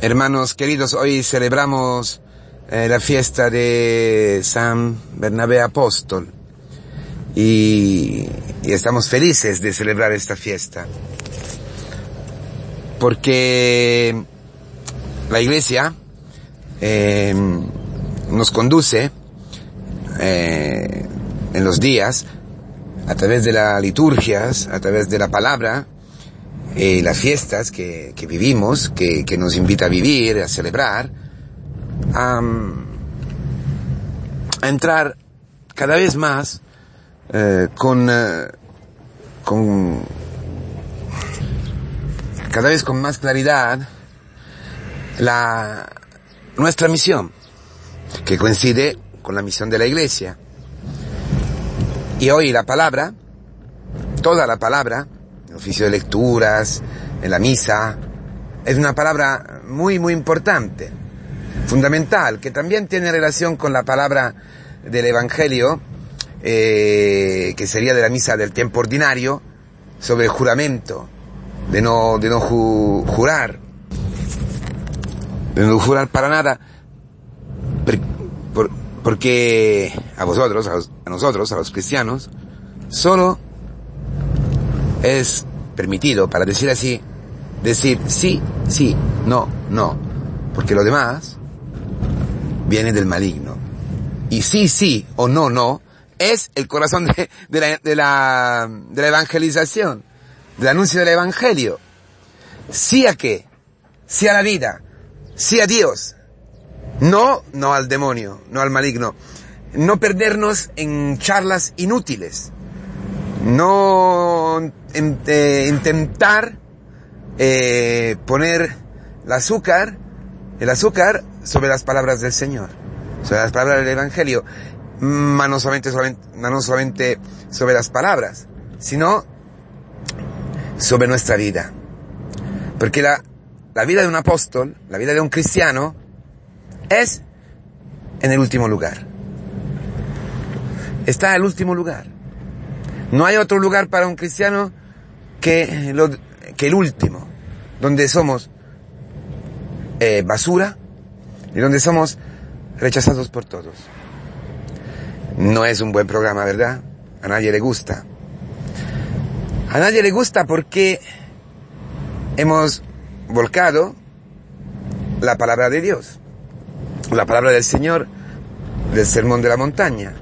Hermanos queridos, hoy celebramos eh, la fiesta de San Bernabé Apóstol. Y, estamos felices de celebrar esta fiesta. Porque la iglesia eh, nos conduce eh, en los días a través de las liturgias, a través de la palabra, eh, las fiestas que, que vivimos, que, que, nos invita a vivir, a celebrar, a, entrar cada vez más eh, con, eh, con, cada vez con más claridad la, nuestra misión, que coincide con la misión de la iglesia. Y hoy la palabra, toda la palabra, el oficio de lecturas, en la misa, es una palabra muy, muy importante, fundamental, que también tiene relación con la palabra del Evangelio, eh, que sería de la misa del tiempo ordinario, sobre el juramento, de no, de no ju jurar, de no jurar para nada, por, por, porque a vosotros, a nosotros, a los cristianos, solo es permitido, para decir así, decir sí, sí, no, no, porque lo demás viene del maligno. Y sí, sí o no, no, es el corazón de, la, de, la, de la evangelización, del anuncio del evangelio. Sí a qué, sí a la vida, sí a Dios, no, no al demonio, no al maligno. No perdernos en charlas inútiles. No eh, intentar eh, poner el azúcar, el azúcar sobre las palabras del Señor, sobre las palabras del Evangelio. No solamente, no solamente sobre las palabras, sino sobre nuestra vida. Porque la, la vida de un apóstol, la vida de un cristiano, es en el último lugar. Está en el último lugar. No hay otro lugar para un cristiano que, el último, donde somos eh, basura y donde somos rechazados por todos. No es un buen programa, ¿verdad? A nadie le gusta. A nadie le gusta porque hemos volcado la palabra de Dios la palabra del Señor del sermón de la montaña.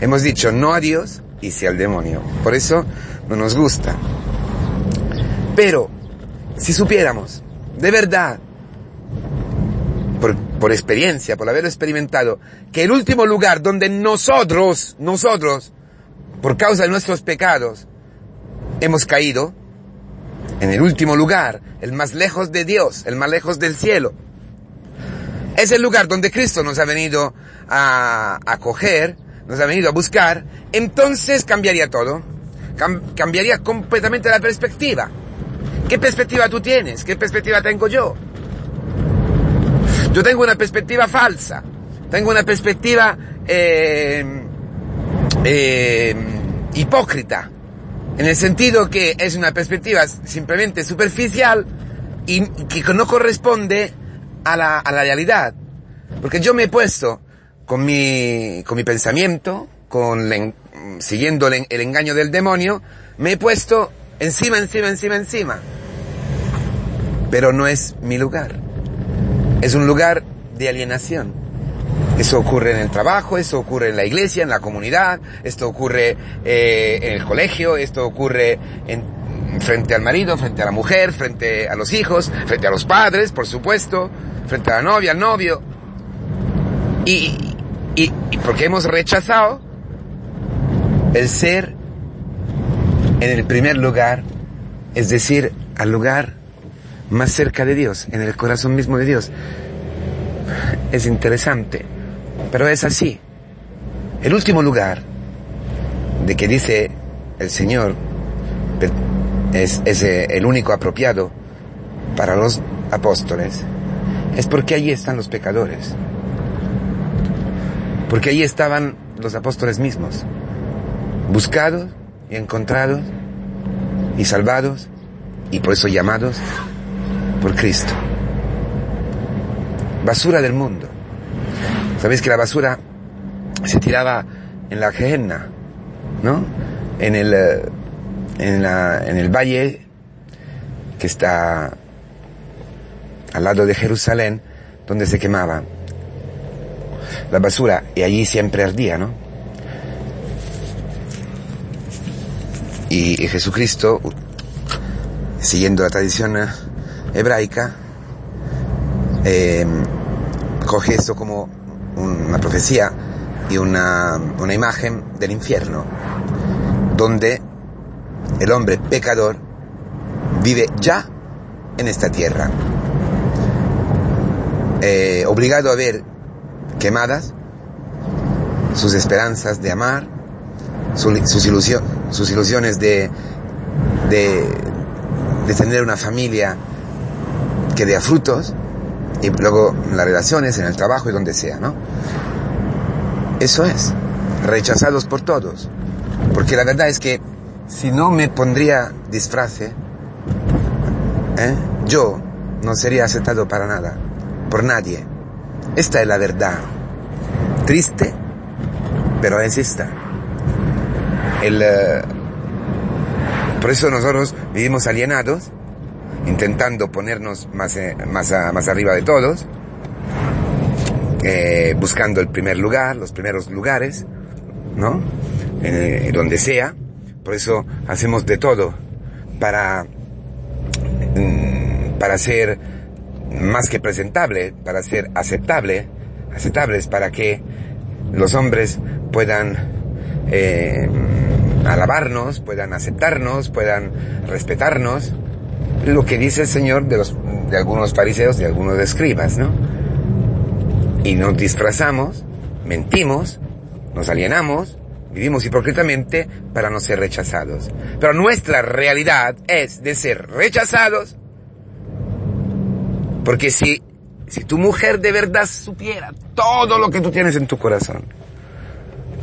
Hemos dicho no a Dios y sí al demonio. Por eso no nos gusta. Pero, si supiéramos, de verdad, por, por experiencia, por haberlo experimentado, que el último lugar donde nosotros, nosotros, por causa de nuestros pecados, hemos caído, en el último lugar, el más lejos de Dios, el más lejos del cielo, es el lugar donde Cristo nos ha venido a acoger, nos ha venido a buscar, entonces cambiaría todo. Cam cambiaría completamente la perspectiva. ¿Qué perspectiva tú tienes? ¿Qué perspectiva tengo yo? Yo tengo una perspectiva falsa. Tengo una perspectiva eh, eh, hipócrita. En el sentido que es una perspectiva simplemente superficial y que no corresponde a la, a la realidad. Porque yo me he puesto con mi, con mi pensamiento, con la, siguiendo el, el engaño del demonio, me he puesto encima, encima, encima, encima. Pero no es mi lugar. Es un lugar de alienación. Eso ocurre en el trabajo, eso ocurre en la iglesia, en la comunidad, esto ocurre eh, en el colegio, esto ocurre en, frente al marido, frente a la mujer, frente a los hijos, frente a los padres, por supuesto, frente a la novia, al novio. Y, y, porque hemos rechazado el ser en el primer lugar, es decir, al lugar más cerca de Dios, en el corazón mismo de Dios. Es interesante, pero es así. El último lugar de que dice el Señor es, es el único apropiado para los apóstoles, es porque allí están los pecadores. Porque allí estaban los apóstoles mismos, buscados y encontrados y salvados y por eso llamados por Cristo. basura del mundo. Sabéis que la basura se tiraba en la Gehenna, ¿no? En el, eh, en, la, en el valle que está al lado de Jerusalén, donde se quemaba la basura y allí siempre ardía, ¿no? Y, Jesucristo, siguiendo la tradición hebraica, eh, coge esto como una profecía y una, una imagen del infierno, donde el hombre pecador vive ya en esta tierra, eh, obligado a ver quemadas sus esperanzas de amar, su- sus, ilusio- sus ilusiones de, de, de tener una familia que dé frutos, y luego las relaciones, en el trabajo y donde sea, ¿no? Eso es, rechazados por todos. Porque la verdad es que si no me pondría disfrace, ¿eh? yo no sería aceptado para nada, por nadie. Esta es la verdad. Triste, pero es esta. El, eh, por eso nosotros vivimos alienados, intentando ponernos más, eh, más, más arriba de todos, eh, buscando el primer lugar, los primeros lugares, ¿no? Eh, donde sea. Por eso hacemos de todo para, mm, para ser más que presentable, para ser aceptable, aceptables, para que los hombres puedan eh, alabarnos, puedan aceptarnos, puedan respetarnos. Lo que dice el Señor de, los, de algunos fariseos, de algunos escribas, ¿no? Y nos disfrazamos, mentimos, nos alienamos, vivimos hipócritamente para no ser rechazados. Pero nuestra realidad es de ser rechazados porque si, si tu mujer de verdad supiera todo lo que tú tienes en tu corazón,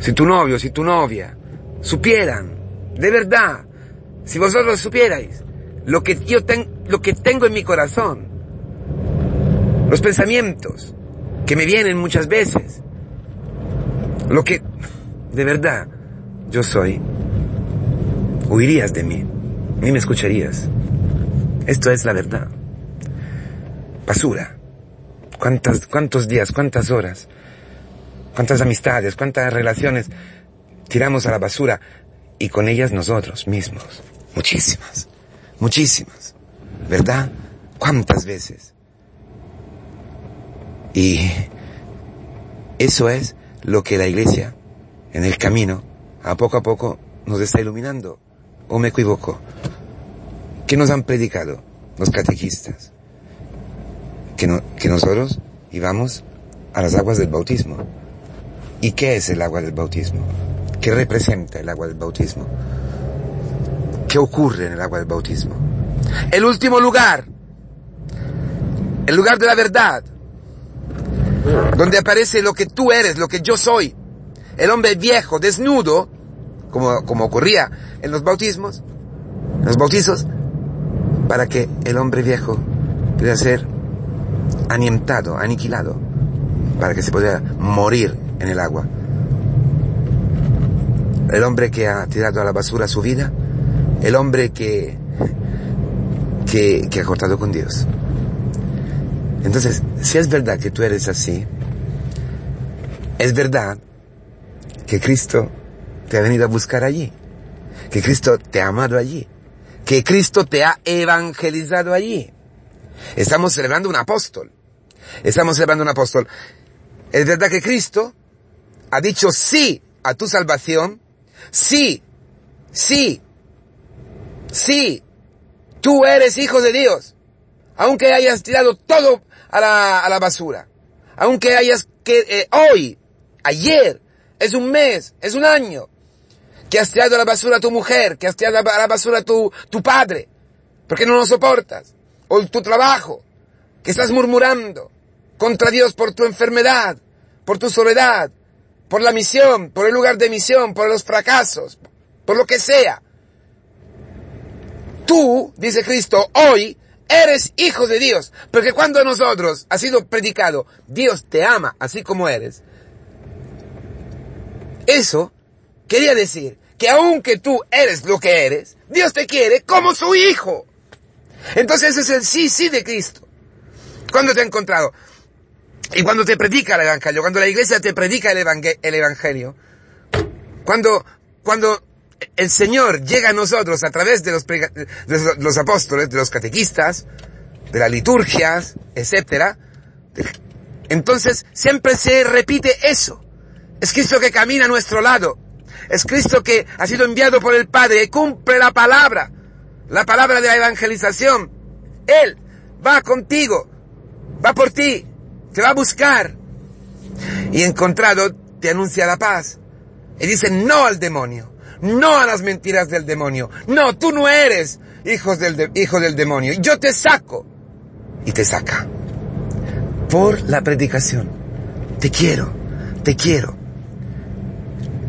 si tu novio, si tu novia supieran, de verdad, si vosotros supierais lo que yo ten- lo que tengo en mi corazón, los pensamientos que me vienen muchas veces, lo que de verdad yo soy, huirías de mí, ni me escucharías. Esto es la verdad basura. ¿Cuántas, cuántos días, cuántas horas, cuántas amistades, cuántas relaciones tiramos a la basura y con ellas nosotros mismos? Muchísimas, muchísimas. ¿Verdad? ¿Cuántas veces? Y eso es lo que la iglesia, en el camino, a poco a poco, nos está iluminando. ¿O me equivoco? ¿Qué nos han predicado los catequistas? Que, no- que nosotros íbamos a las aguas del bautismo. ¿Y qué es el agua del bautismo? ¿Qué representa el agua del bautismo? ¿Qué ocurre en el agua del bautismo? El último lugar, el lugar de la verdad, donde aparece lo que tú eres, lo que yo soy. El hombre viejo, desnudo, como, como ocurría en los bautismos, los bautizos, para que el hombre viejo pudiera ser anientado, aniquilado, para que se pudiera morir en el agua. El hombre que ha tirado a la basura su vida, el hombre que, que, que ha cortado con Dios. Entonces, si es verdad que tú eres así, es verdad que Cristo te ha venido a buscar allí, que Cristo te ha amado allí, que Cristo te ha evangelizado allí. Estamos celebrando un apóstol. Estamos celebrando un apóstol. Es verdad que Cristo ha dicho sí a tu salvación. Sí, sí, sí. Tú eres hijo de Dios. Aunque hayas tirado todo a la, a la basura. Aunque hayas que eh, hoy, ayer, es un mes, es un año. Que has tirado a la basura a tu mujer, que has tirado a la basura a tu, tu padre. Porque no lo soportas. O tu trabajo. Que estás murmurando contra Dios por tu enfermedad, por tu soledad, por la misión, por el lugar de misión, por los fracasos, por lo que sea. Tú, dice Cristo, hoy eres hijo de Dios. Porque cuando a nosotros ha sido predicado, Dios te ama así como eres, eso quería decir que aunque tú eres lo que eres, Dios te quiere como su hijo. Entonces ese es el sí, sí de Cristo. Cuando te ha encontrado? Y cuando te predica el Evangelio, cuando la iglesia te predica el, Evangelio, cuando, cuando el Señor llega a nosotros a través de los, apóstoles, de los catequistas, de las liturgias, etc., entonces siempre se repite eso. Es Cristo que camina a nuestro lado. Es Cristo que ha sido enviado por el Padre y cumple la palabra, la palabra de la evangelización. Él va contigo, va por ti, te va a buscar. Y encontrado te anuncia la paz. Y dice no al demonio, no a las mentiras del demonio. No, tú no eres hijo del, hijo del demonio. Yo te saco. Y te saca. Por la predicación. Te quiero, te quiero.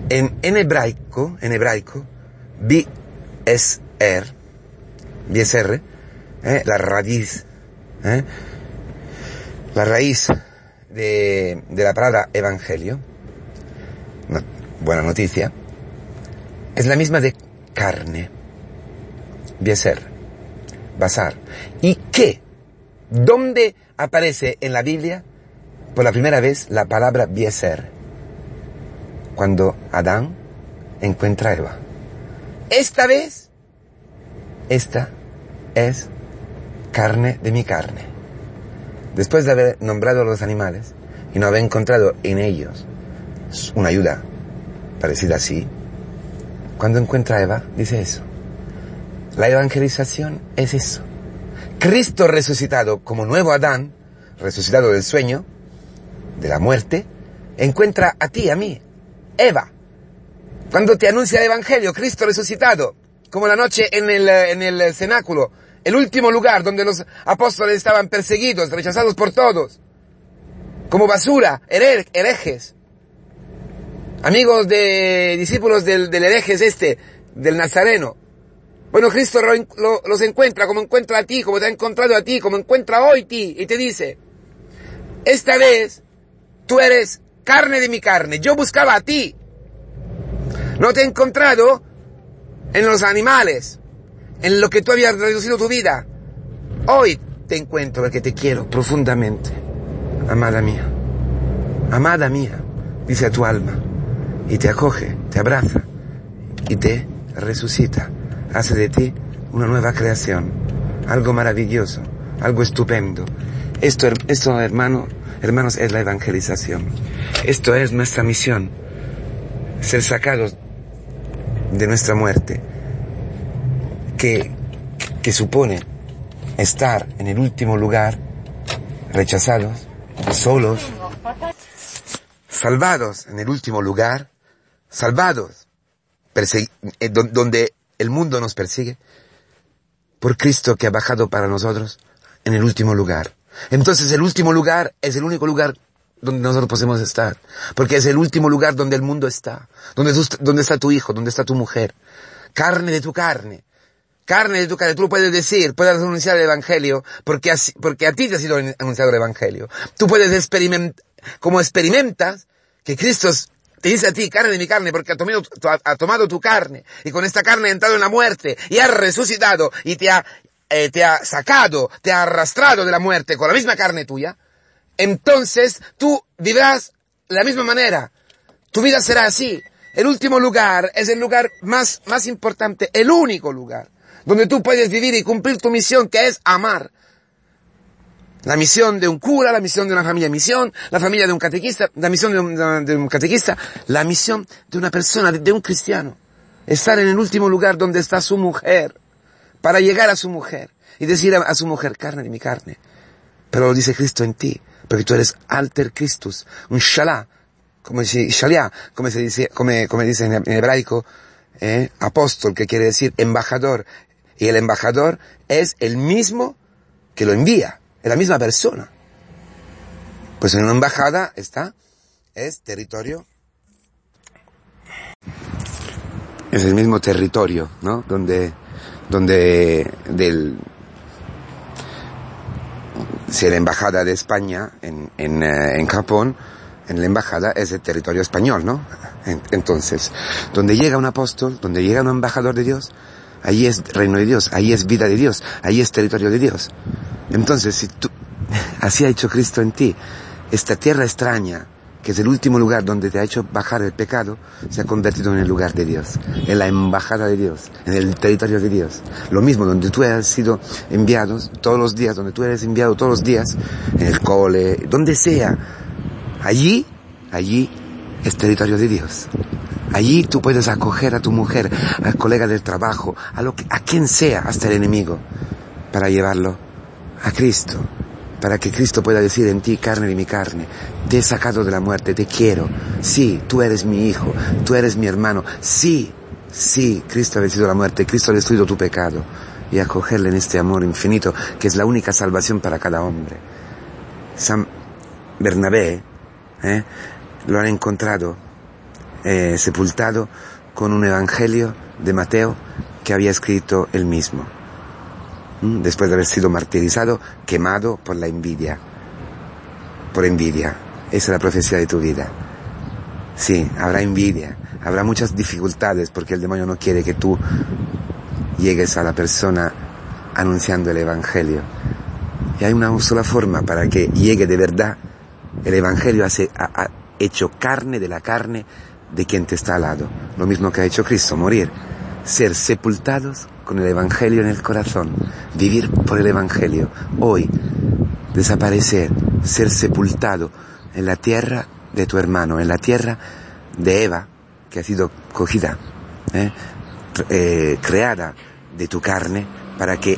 En, en hebraico, en hebraico, bi es er, bi es r, eh, la raíz, eh, la raíz de, la palabra evangelio, buena noticia, es la misma de carne, bieser, basar. ¿Y qué? ¿Dónde aparece en la Biblia por la primera vez la palabra bieser? Cuando Adán encuentra a Eva. Esta vez, esta es carne de mi carne. Después de haber nombrado a los animales y no haber encontrado en ellos una ayuda parecida así, cuando encuentra Eva, dice eso. La evangelización es eso. Cristo resucitado como nuevo Adán, resucitado del sueño, de la muerte, encuentra a ti, a mí, Eva. Cuando te anuncia el Evangelio, Cristo resucitado, como la noche en el, en el cenáculo, el último lugar donde los apóstoles estaban perseguidos, rechazados por todos, como basura, herejes, amigos de discípulos del, del herejes este, del Nazareno. Bueno, Cristo los encuentra como encuentra a ti, como te ha encontrado a ti, como encuentra hoy a ti, y te dice, esta vez tú eres carne de mi carne, yo buscaba a ti. No te he encontrado en los animales, en lo que tú habías reducido tu vida. Hoy te encuentro porque te quiero profundamente, amada mía, amada mía, dice a tu alma y te acoge, te abraza y te resucita. Hace de ti una nueva creación, algo maravilloso, algo estupendo. Esto, esto hermano, hermanos, es la evangelización. Esto es nuestra misión, ser sacados de nuestra muerte, que, que supone estar en el último lugar, rechazados, solos, salvados en el último lugar, salvados, eh, donde el mundo nos persigue, por Cristo que ha bajado para nosotros en el último lugar. Entonces el último lugar es el único lugar donde nosotros podemos estar, porque es el último lugar donde el mundo está, donde, donde está tu hijo, donde está tu mujer, carne de tu carne, carne de tu carne, tú lo puedes decir, puedes anunciar el Evangelio, porque, porque a ti te ha sido anunciado el Evangelio. Tú puedes experimentar, como experimentas, que Cristo te dice a ti, carne de mi carne, porque ha tomado, ha tomado tu carne, y con esta carne ha entrado en la muerte, y ha resucitado, y te ha, eh, te ha sacado, te ha arrastrado de la muerte con la misma carne tuya, entonces tú vivirás de la misma manera. Tu vida será así. El último lugar es el lugar más, más importante, el único lugar, donde tú puedes vivir y cumplir tu misión, que es amar. La misión de un cura, la misión de una familia misión, la familia de un catequista, la misión de un, catequista, la misión de una persona, de, un cristiano. Estar en el último lugar donde está su mujer, para llegar a su mujer y decir a, su mujer, carne de mi carne. Pero lo dice Cristo en ti, porque tú eres alter Christus, un shalá, como se, como se dice, como, como dice en, hebraico, eh, apóstol, que quiere decir embajador. Y el embajador es el mismo que lo envía. Es la misma persona. Pues en una embajada está, es territorio. Es el mismo territorio, ¿no? Donde, donde, del, si la embajada de España en, en, eh, en Japón, en la embajada es el territorio español, ¿no? Entonces, donde llega un apóstol, donde llega un embajador de Dios, ahí es reino de Dios, ahí es vida de Dios, ahí es territorio de Dios. Entonces, si tú, así ha hecho Cristo en ti, esta tierra extraña, que es el último lugar donde te ha hecho bajar el pecado, se ha convertido en el lugar de Dios, en la embajada de Dios, en el territorio de Dios. Lo mismo, donde tú has sido enviado todos los días, donde tú eres enviado todos los días, en el cole, donde sea, allí, allí es territorio de Dios. Allí tú puedes acoger a tu mujer, al colega del trabajo, a, lo que, a quien sea, hasta el enemigo, para llevarlo a Cristo para que Cristo pueda decir en ti, carne de mi carne, te he sacado de la muerte, te quiero. Sí, tú eres mi hijo, tú eres mi hermano. Sí, sí, Cristo ha vencido la muerte, Cristo ha destruido tu pecado. Y acogerle en este amor infinito, que es la única salvación para cada hombre. San Bernabé, ¿eh? lo han encontrado eh, sepultado con un evangelio de Mateo que había escrito él mismo después de haber sido martirizado, quemado por la envidia. Por envidia. Esa es la profecía de tu vida. Sí, habrá envidia, habrá muchas dificultades porque el demonio no quiere que tú llegues a la persona anunciando el Evangelio. Y hay una sola forma para que llegue de verdad. El Evangelio ha, hecho carne de la carne de quien te está al lado. Lo mismo que ha hecho Cristo, morir. Ser sepultados con el Evangelio en el corazón, vivir por el Evangelio, hoy desaparecer, ser sepultado en la tierra de tu hermano, en la tierra de Eva, que ha sido cogida, ¿eh? Eh, creada de tu carne, para que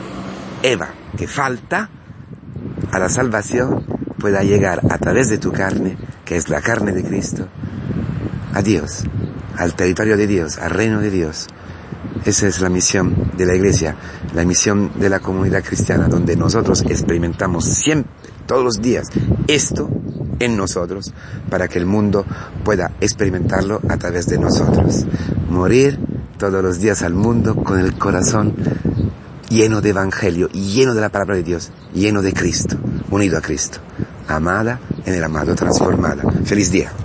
Eva, que falta a la salvación, pueda llegar a través de tu carne, que es la carne de Cristo, a Dios, al territorio de Dios, al reino de Dios. Esa es la misión de la iglesia, la misión de la comunidad cristiana, donde nosotros experimentamos siempre, todos los días, esto en nosotros, para que el mundo pueda experimentarlo a través de nosotros. Morir todos los días al mundo con el corazón lleno de evangelio, lleno de la palabra de Dios, lleno de Cristo, unido a Cristo, amada en el amado transformada. Feliz día.